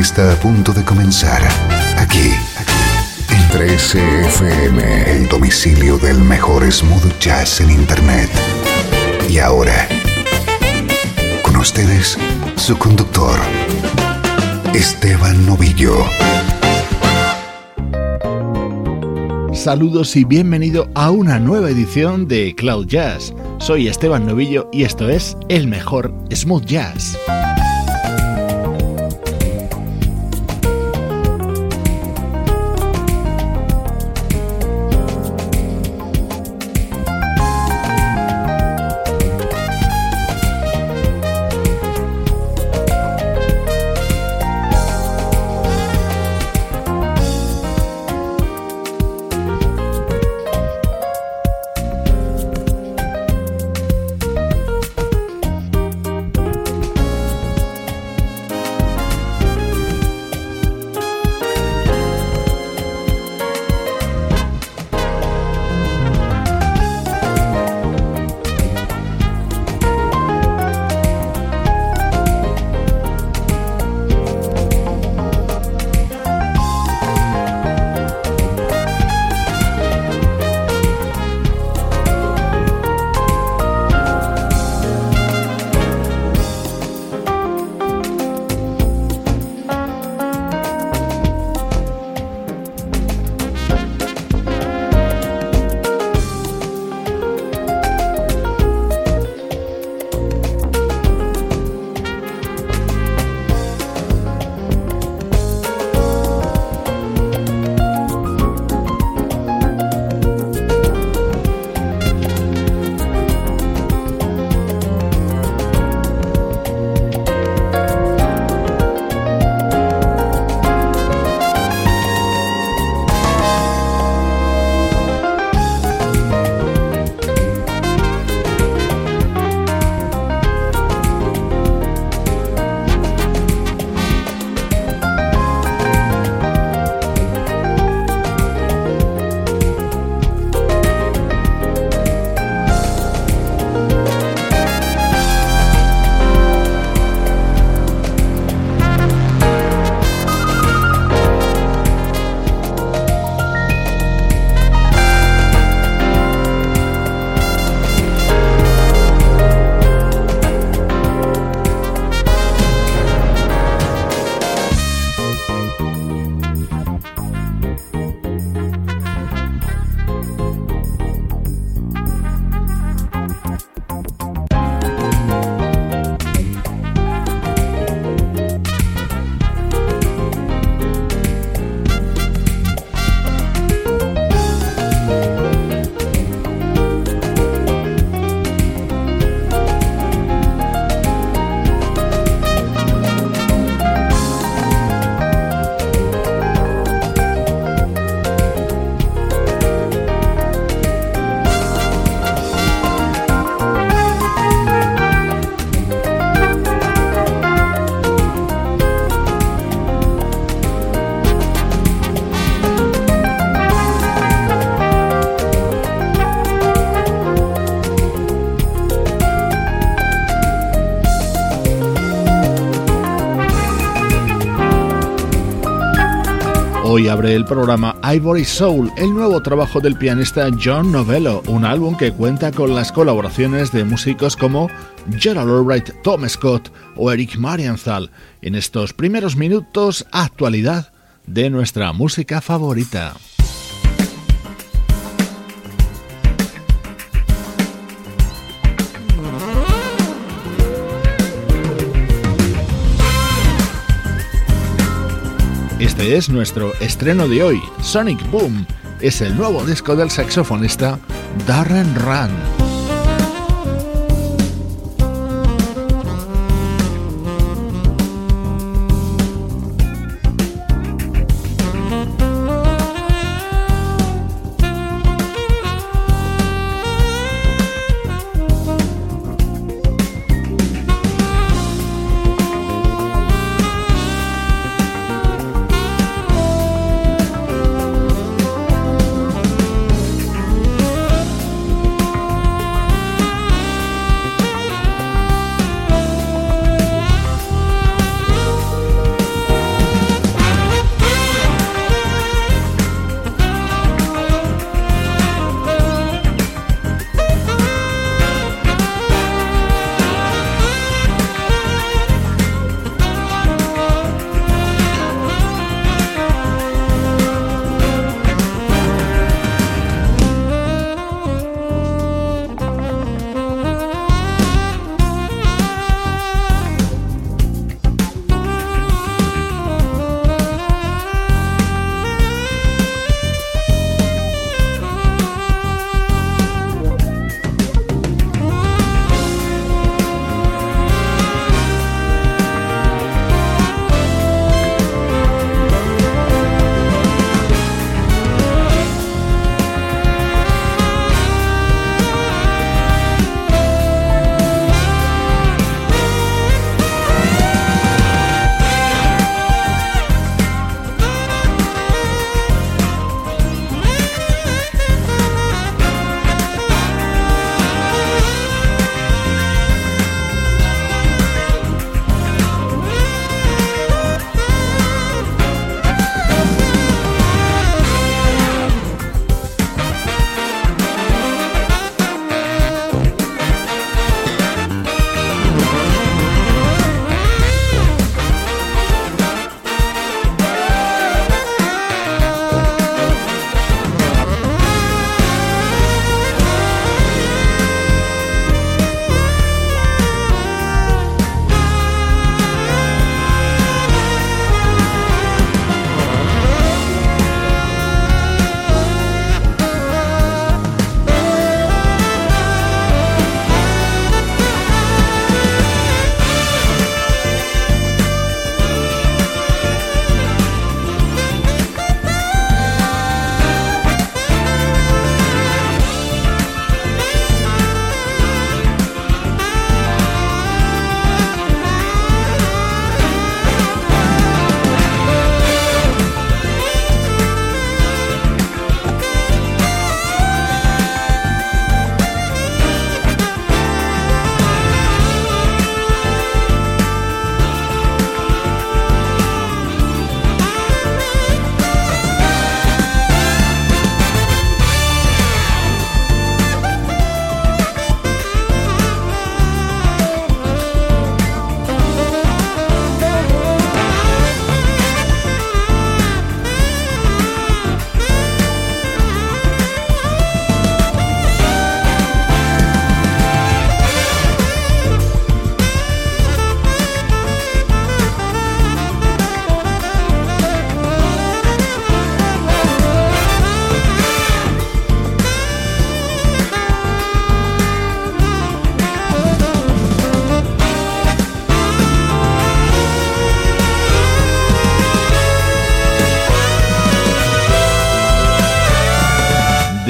Está a punto de comenzar aquí en 13FM, el domicilio del mejor smooth jazz en Internet. Y ahora, con ustedes, su conductor, Esteban Novillo. Saludos y bienvenido a una nueva edición de Cloud Jazz. Soy Esteban Novillo y esto es el mejor smooth jazz. El programa Ivory Soul, el nuevo trabajo del pianista John Novello, un álbum que cuenta con las colaboraciones de músicos como Gerald Albright, Tom Scott o Eric Marienthal. En estos primeros minutos, actualidad de nuestra música favorita. Este es nuestro estreno de hoy. Sonic Boom es el nuevo disco del saxofonista Darren Run.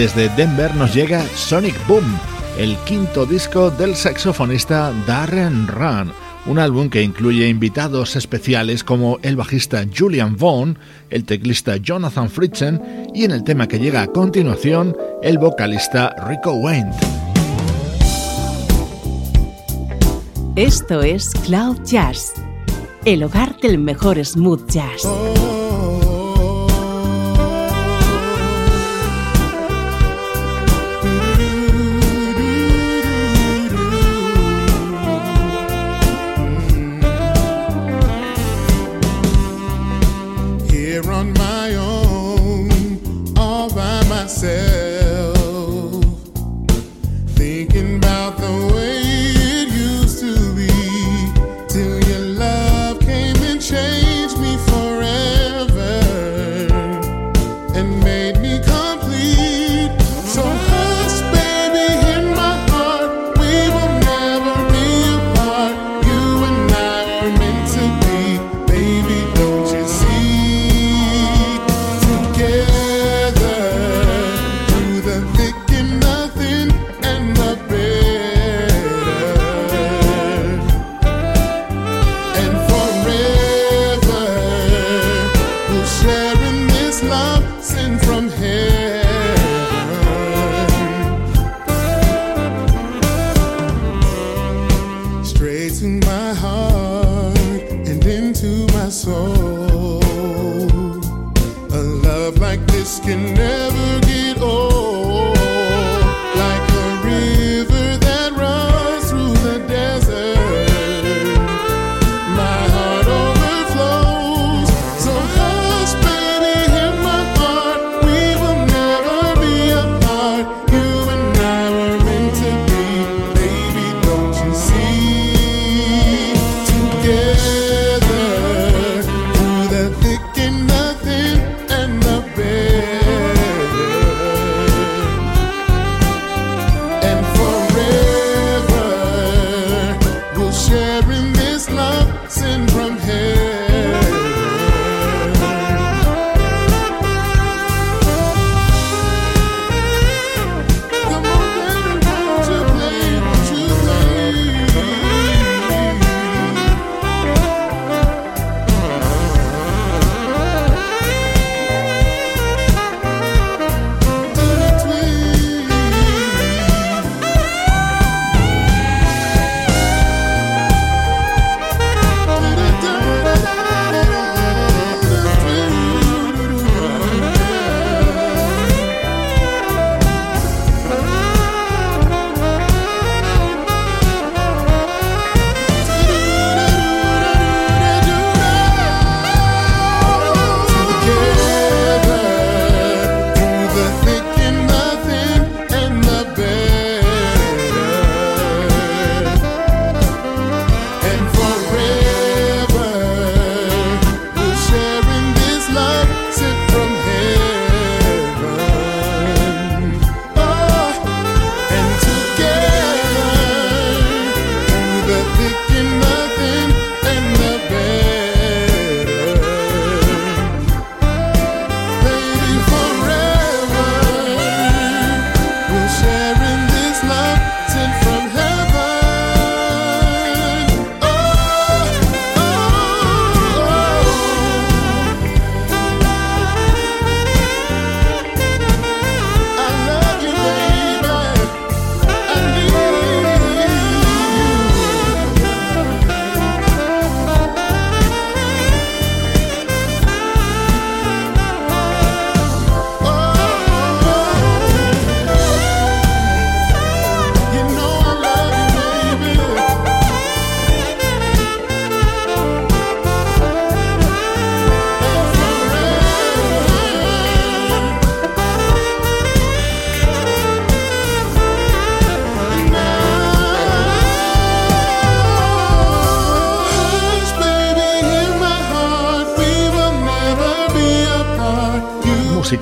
Desde Denver nos llega Sonic Boom, el quinto disco del saxofonista Darren Run, un álbum que incluye invitados especiales como el bajista Julian Vaughn, el teclista Jonathan Fritzen y en el tema que llega a continuación, el vocalista Rico Wayne. Esto es Cloud Jazz, el hogar del mejor smooth jazz.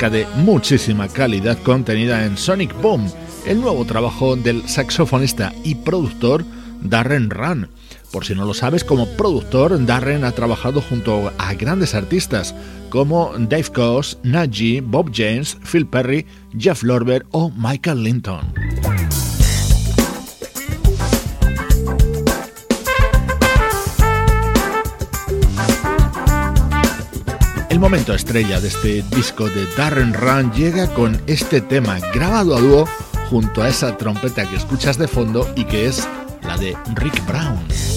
De muchísima calidad contenida en Sonic Boom, el nuevo trabajo del saxofonista y productor Darren Run. Por si no lo sabes, como productor, Darren ha trabajado junto a grandes artistas como Dave Coase, Najee, Bob James, Phil Perry, Jeff Lorber o Michael Linton. Momento estrella de este disco de Darren Run llega con este tema grabado a dúo junto a esa trompeta que escuchas de fondo y que es la de Rick Brown.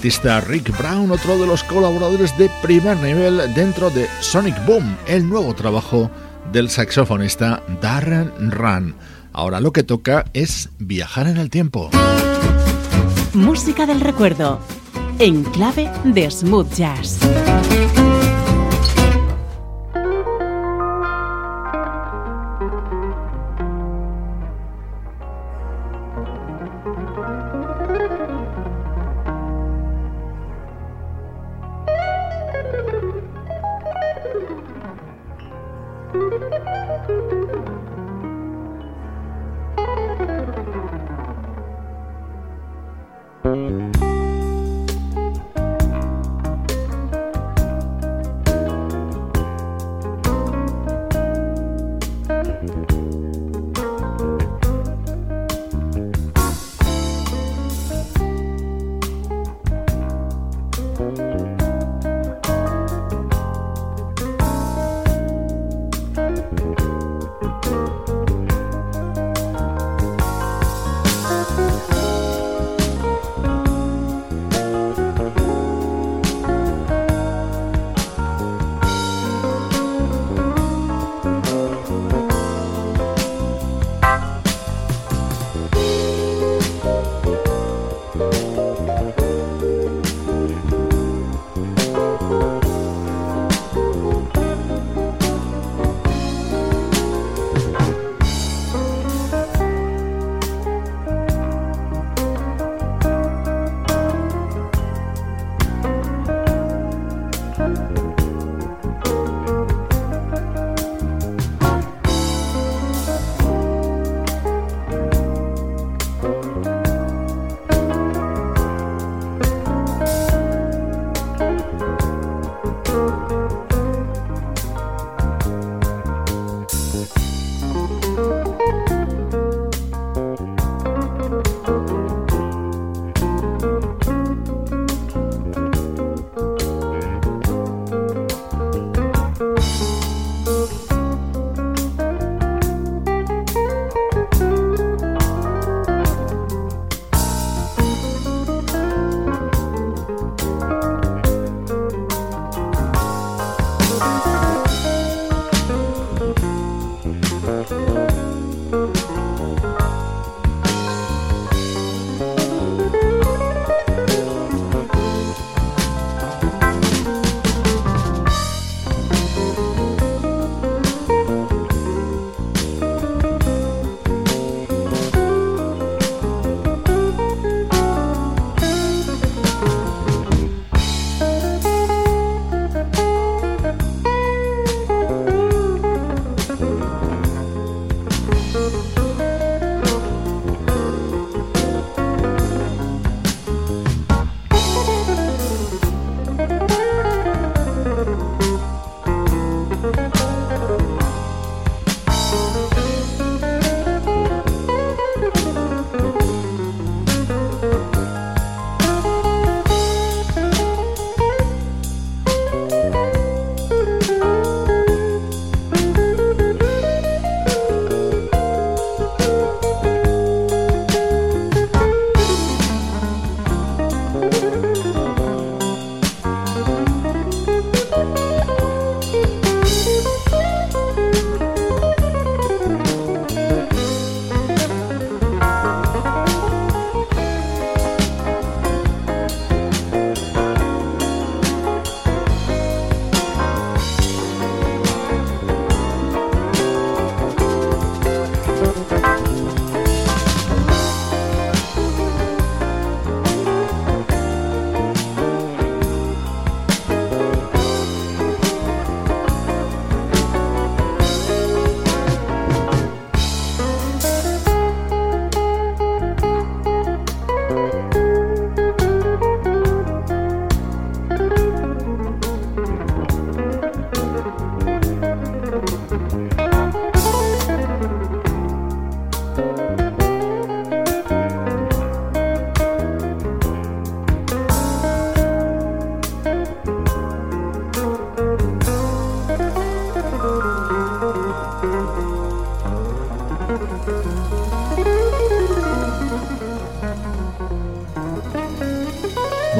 Trompetista Rick Brown, otro de los colaboradores de primer nivel dentro de Sonic Boom, el nuevo trabajo del saxofonista Darren Run. Ahora lo que toca es viajar en el tiempo. Música del recuerdo, en clave de smooth jazz.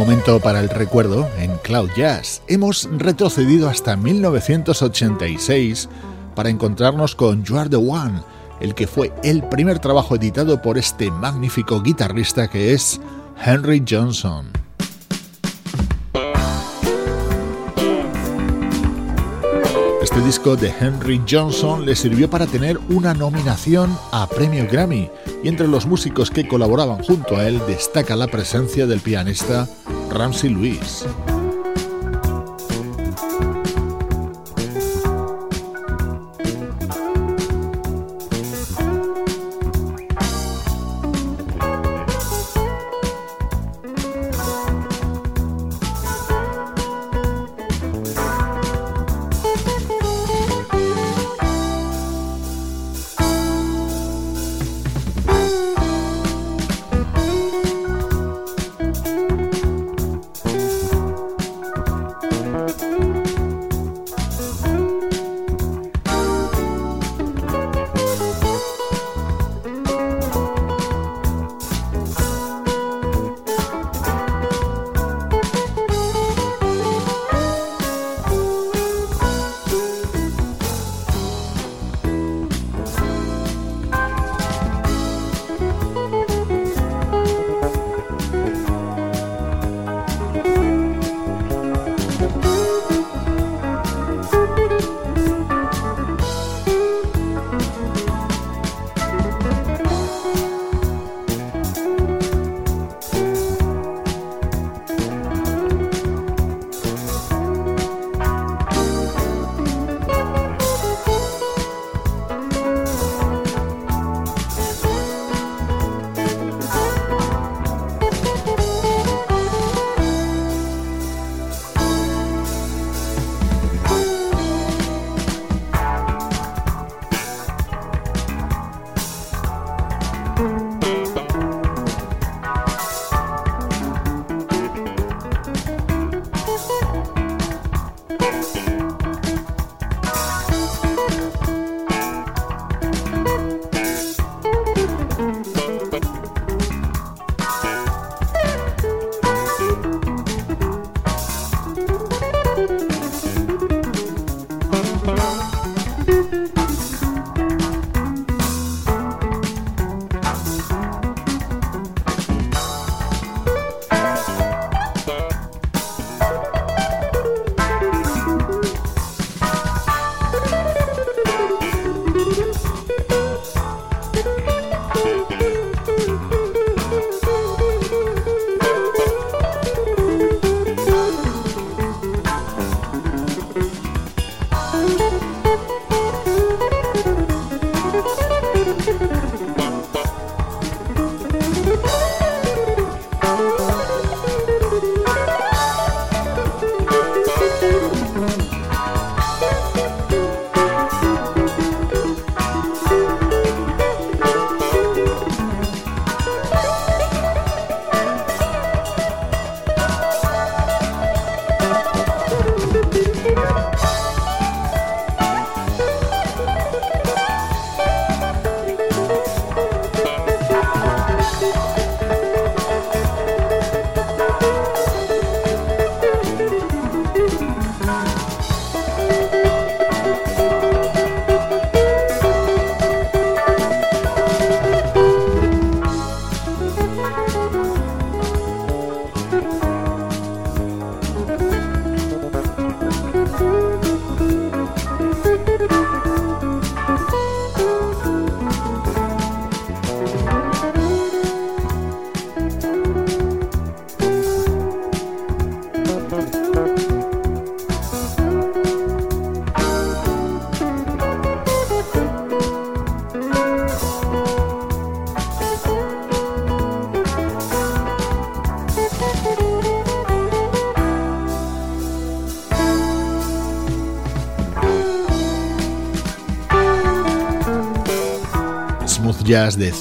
Momento para el recuerdo en Cloud Jazz. Hemos retrocedido hasta 1986 para encontrarnos con You Are the One, el que fue el primer trabajo editado por este magnífico guitarrista que es Henry Johnson. Este disco de Henry Johnson le sirvió para tener una nominación a Premio Grammy y entre los músicos que colaboraban junto a él destaca la presencia del pianista Ramsey Lewis.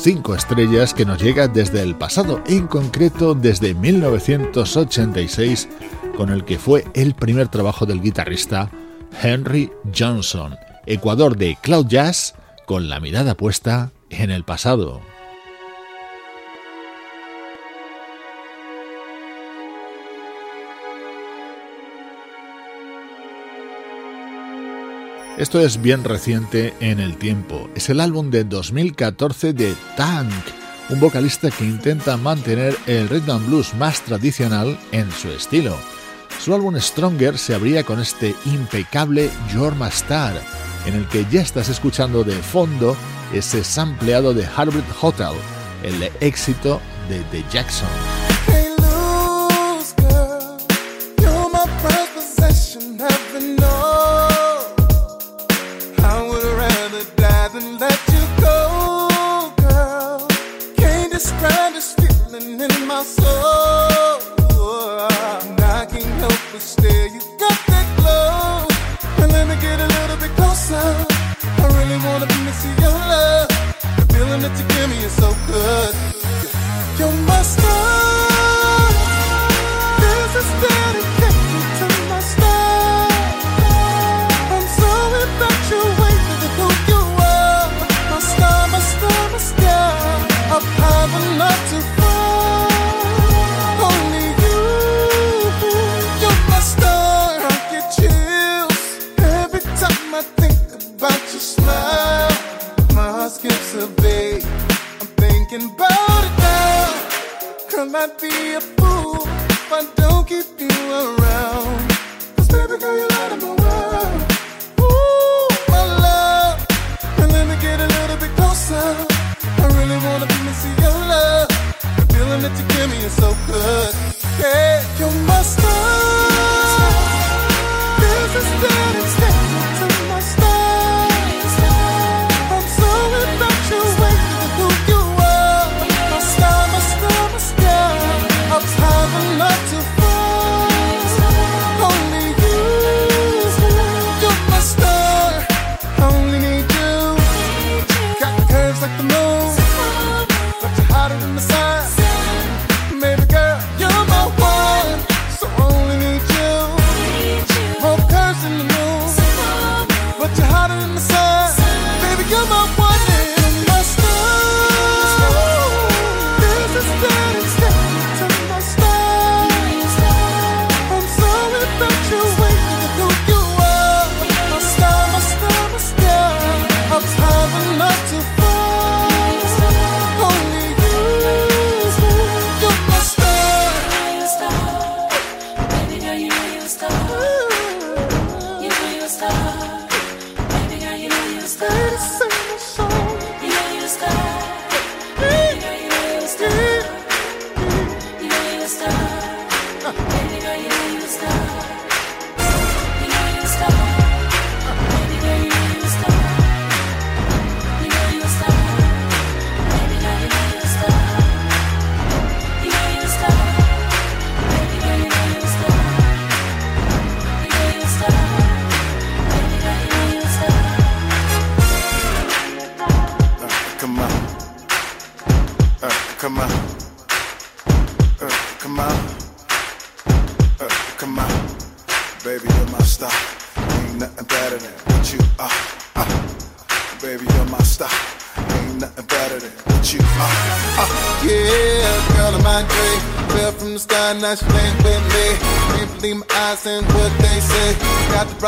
5 estrellas que nos llega desde el pasado, en concreto desde 1986, con el que fue el primer trabajo del guitarrista Henry Johnson, Ecuador de Cloud Jazz, con la mirada puesta en el pasado. Esto es bien reciente en el tiempo. Es el álbum de 2014 de Tank, un vocalista que intenta mantener el rhythm and blues más tradicional en su estilo. Su álbum Stronger se abría con este impecable You're My Star, en el que ya estás escuchando de fondo ese sampleado de Harvard Hotel, el éxito de The Jackson. brightest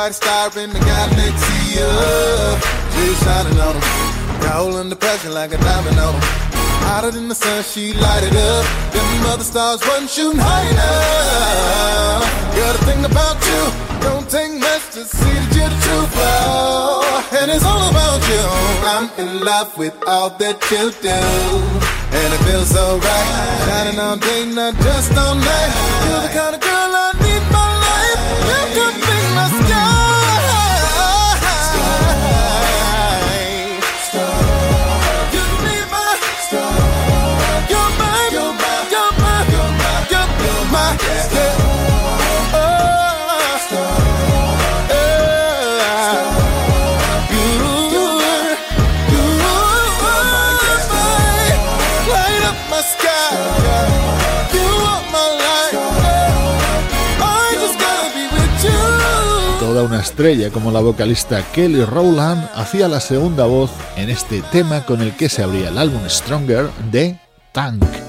star in the galaxy. Oh, she's shining on them. Roll under pressure like a diamond on them. Hotter than the sun, she lighted up. Them other stars wasn't shooting high enough. Got a thing about you. Don't take much to see that you're the true flow. And it's all about you. I'm in love with all that you do. And it feels so right. Shining all day, not just all night. You're the kind of girl I need my life. You could in the sky. Estrella como la vocalista Kelly Rowland hacía la segunda voz en este tema con el que se abría el álbum Stronger de Tank.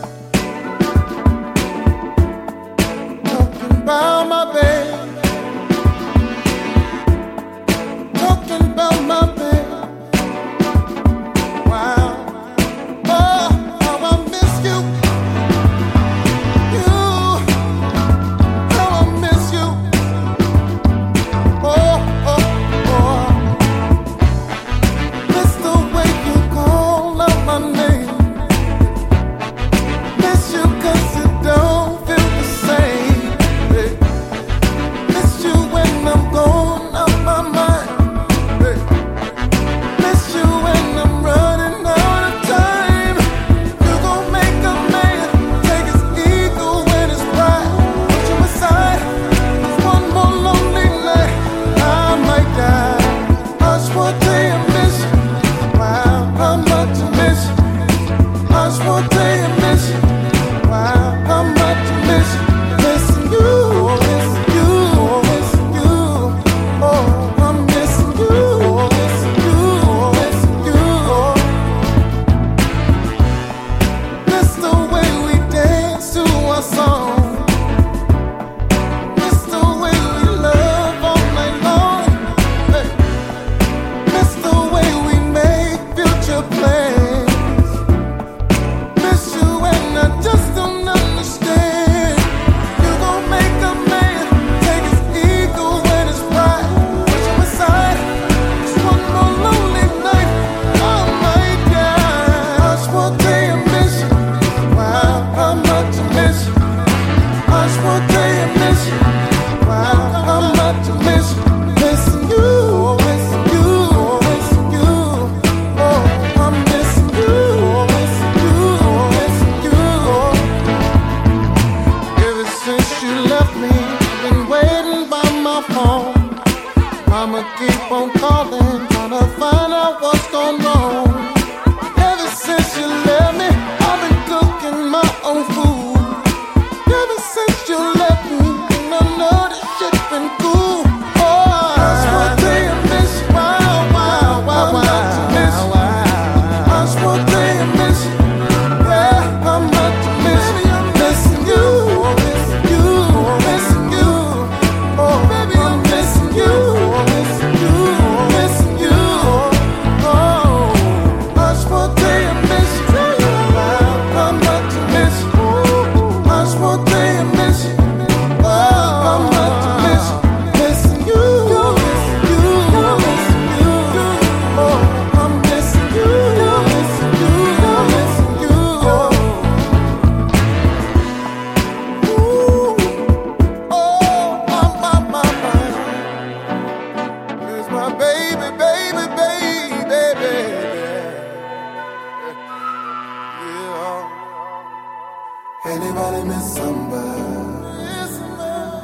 Everybody miss somebody.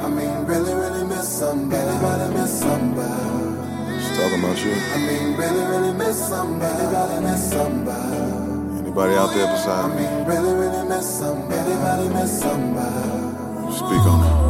I mean, really, really miss somebody. Everybody miss somebody. She's talking about you. I mean, really, really miss somebody. Everybody miss somebody. Anybody out there beside me? I mean, really, really miss somebody. Everybody miss somebody. Speak on it.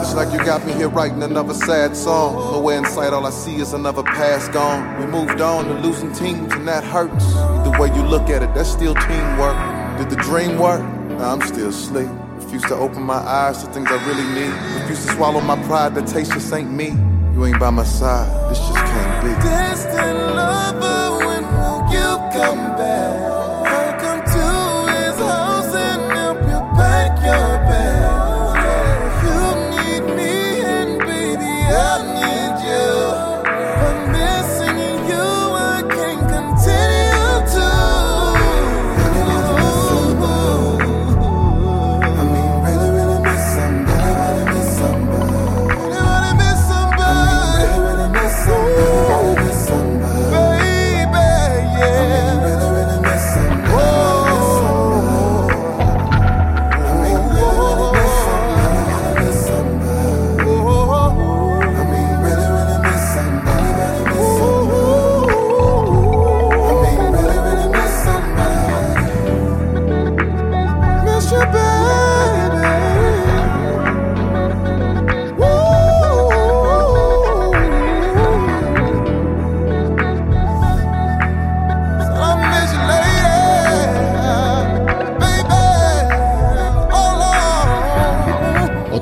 It's like you got me here writing another sad song. Nowhere in sight, all I see is another past gone. We moved on, to losing teams, and that hurts. The way you look at it, that's still teamwork. Did the dream work? I'm still asleep. Refuse to open my eyes to things I really need. Refuse to swallow my pride, that taste just ain't me. You ain't by my side, this just can't be. Distant lover, when will you come back?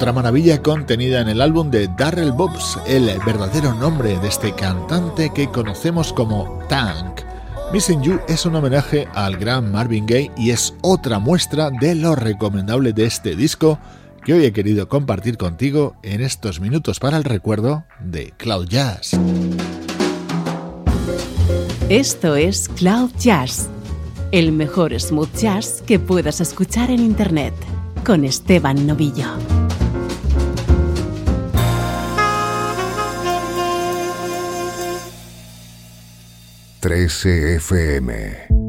Otra maravilla contenida en el álbum de Darrell Bobs, el verdadero nombre de este cantante que conocemos como Tank. Missing You es un homenaje al gran Marvin Gaye y es otra muestra de lo recomendable de este disco que hoy he querido compartir contigo en estos minutos para el recuerdo de Cloud Jazz. Esto es Cloud Jazz, el mejor smooth jazz que puedas escuchar en Internet, con Esteban Novillo. Trece FM.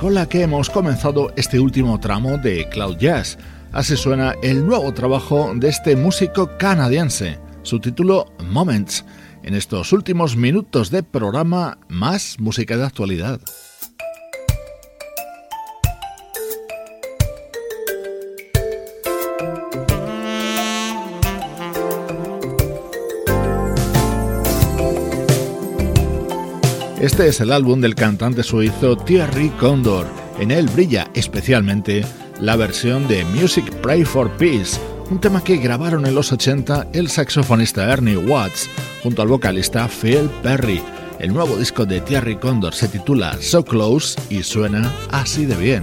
Con la que hemos comenzado este último tramo de Cloud Jazz. Así suena el nuevo trabajo de este músico canadiense, su título Moments. En estos últimos minutos de programa, más música de actualidad. Este es el álbum del cantante suizo Thierry Condor. En él brilla especialmente la versión de Music Pray for Peace, un tema que grabaron en los 80 el saxofonista Ernie Watts junto al vocalista Phil Perry. El nuevo disco de Thierry Condor se titula So Close y suena así de bien.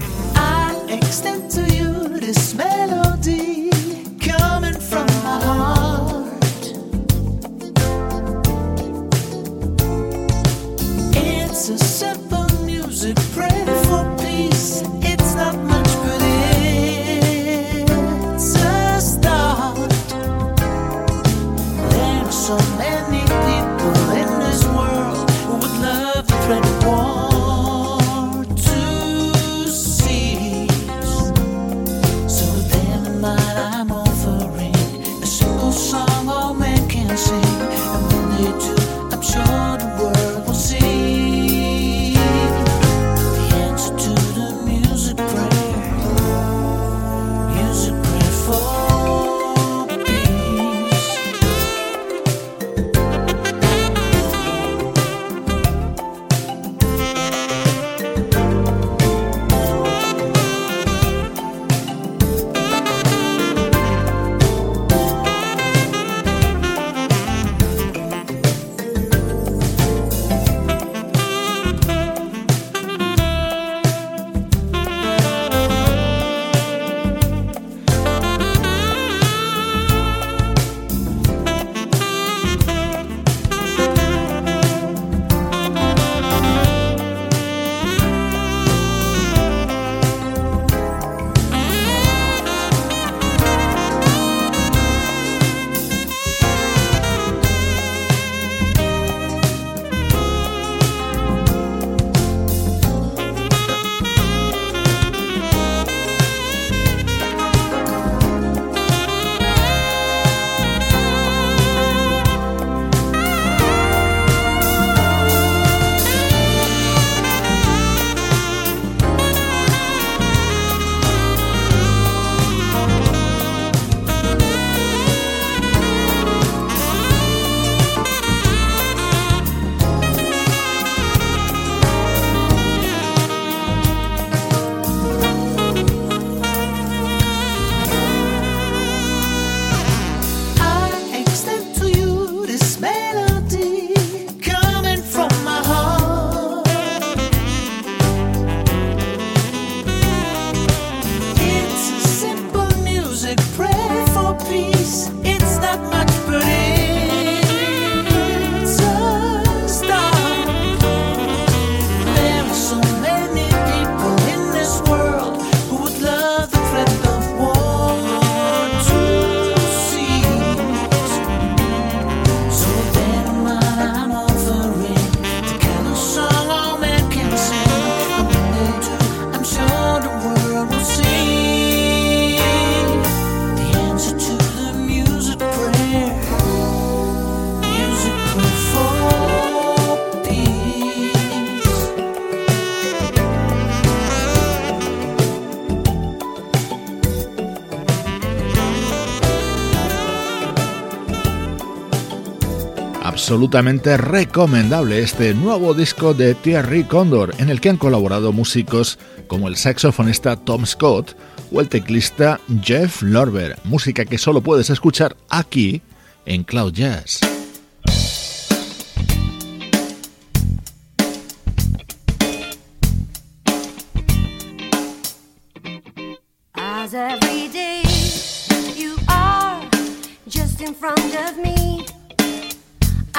Absolutamente recomendable este nuevo disco de Thierry Condor, en el que han colaborado músicos como el saxofonista Tom Scott o el teclista Jeff Lorber, música que solo puedes escuchar aquí en Cloud Jazz.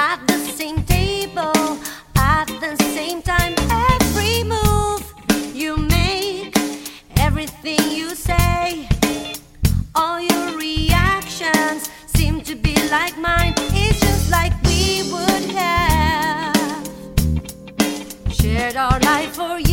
at the same table, at the same time. Every move you make, everything you say, all your reactions seem to be like mine. It's just like we would have shared our life for you.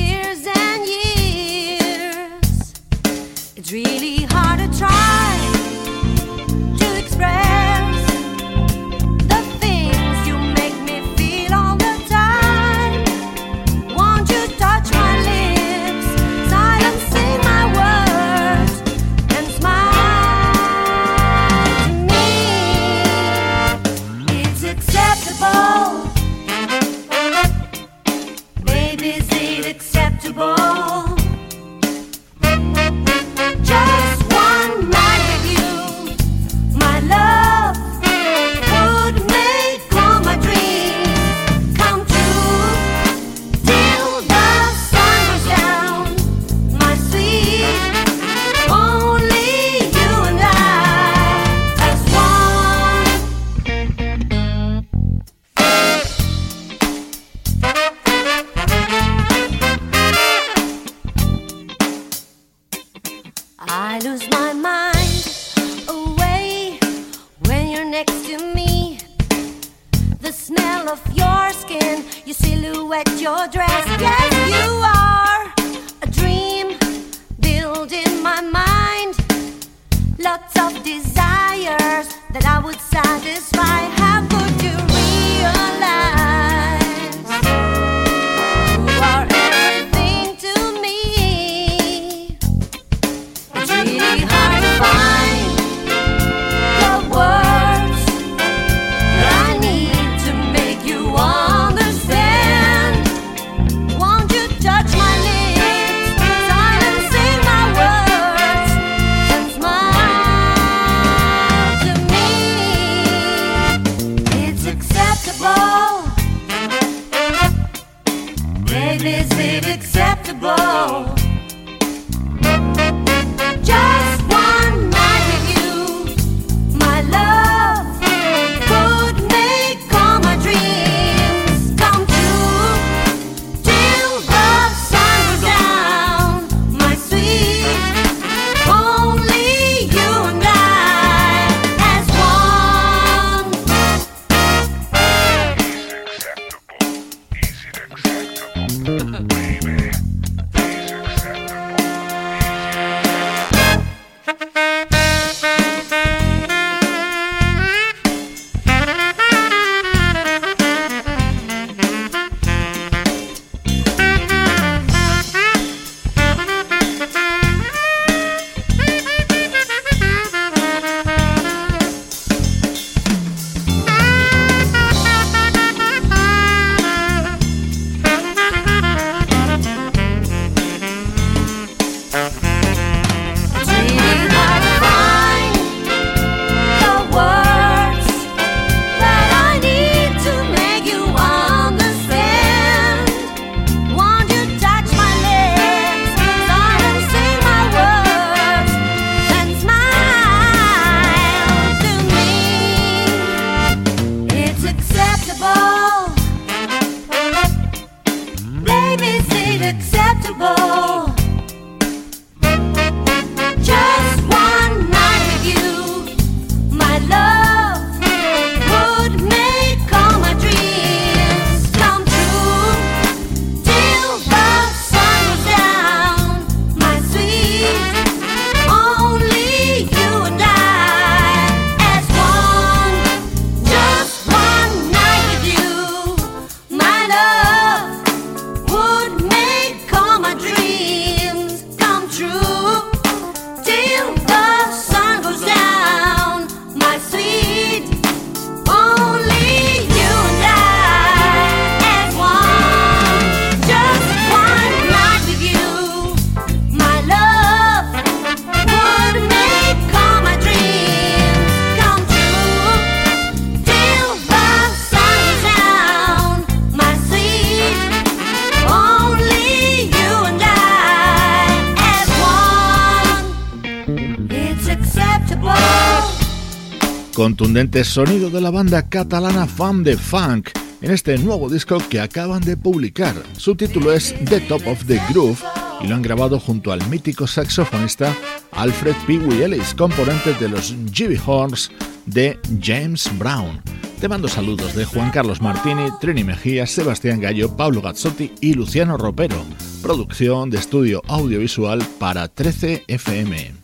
contundente sonido de la banda catalana Fan de Funk en este nuevo disco que acaban de publicar. Su título es The Top of the Groove y lo han grabado junto al mítico saxofonista Alfred P. Ellis, componente de los Jimmy Horns de James Brown. Te mando saludos de Juan Carlos Martini, Trini Mejía, Sebastián Gallo, Pablo Gazzotti y Luciano Ropero. Producción de estudio audiovisual para 13 FM.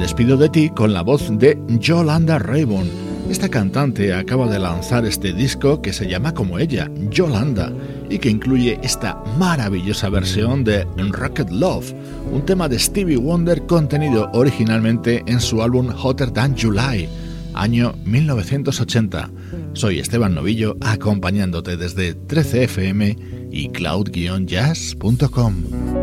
despido de ti con la voz de Yolanda Raybon. Esta cantante acaba de lanzar este disco que se llama como ella, Yolanda, y que incluye esta maravillosa versión de Rocket Love, un tema de Stevie Wonder contenido originalmente en su álbum Hotter Than July, año 1980. Soy Esteban Novillo, acompañándote desde 13fm y cloud-jazz.com.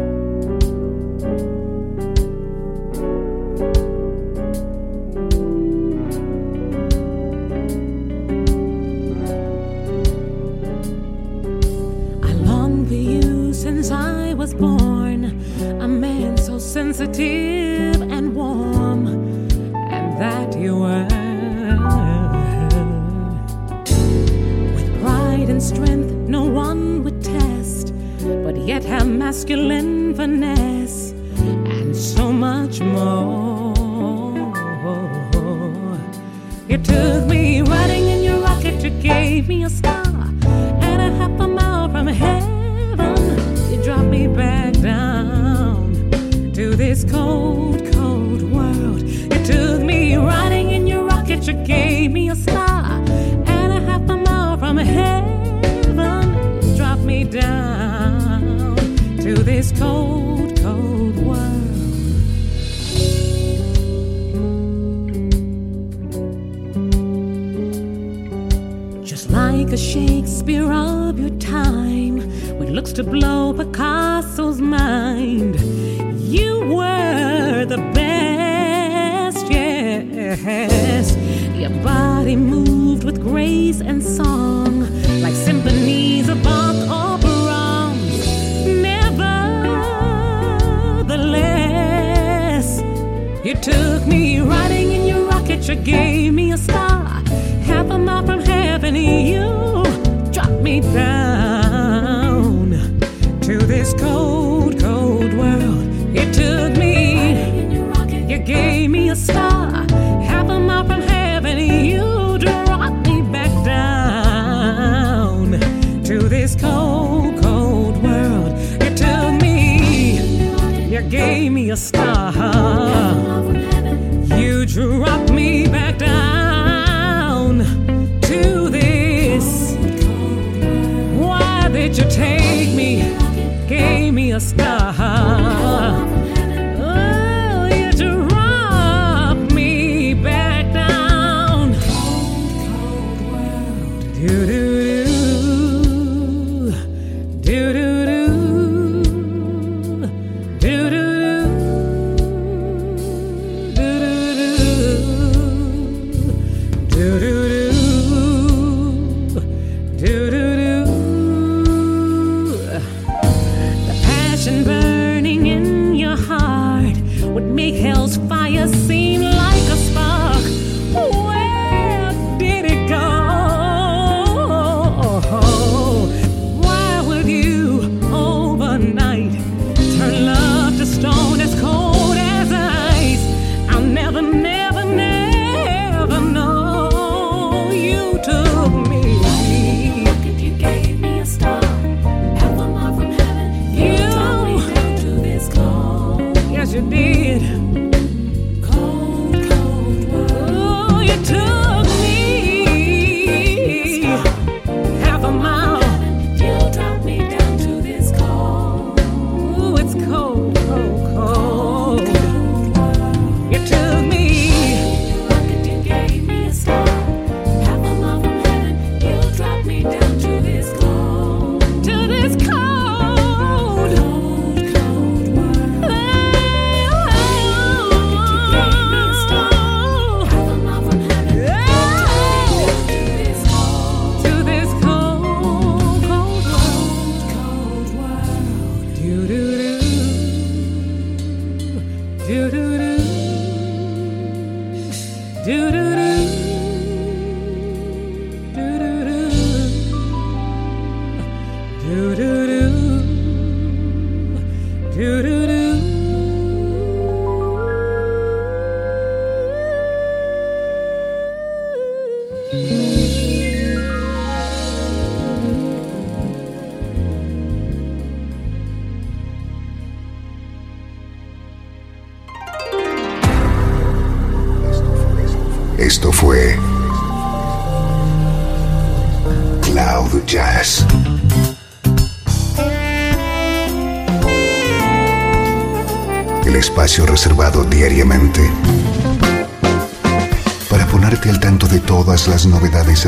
Portuguese.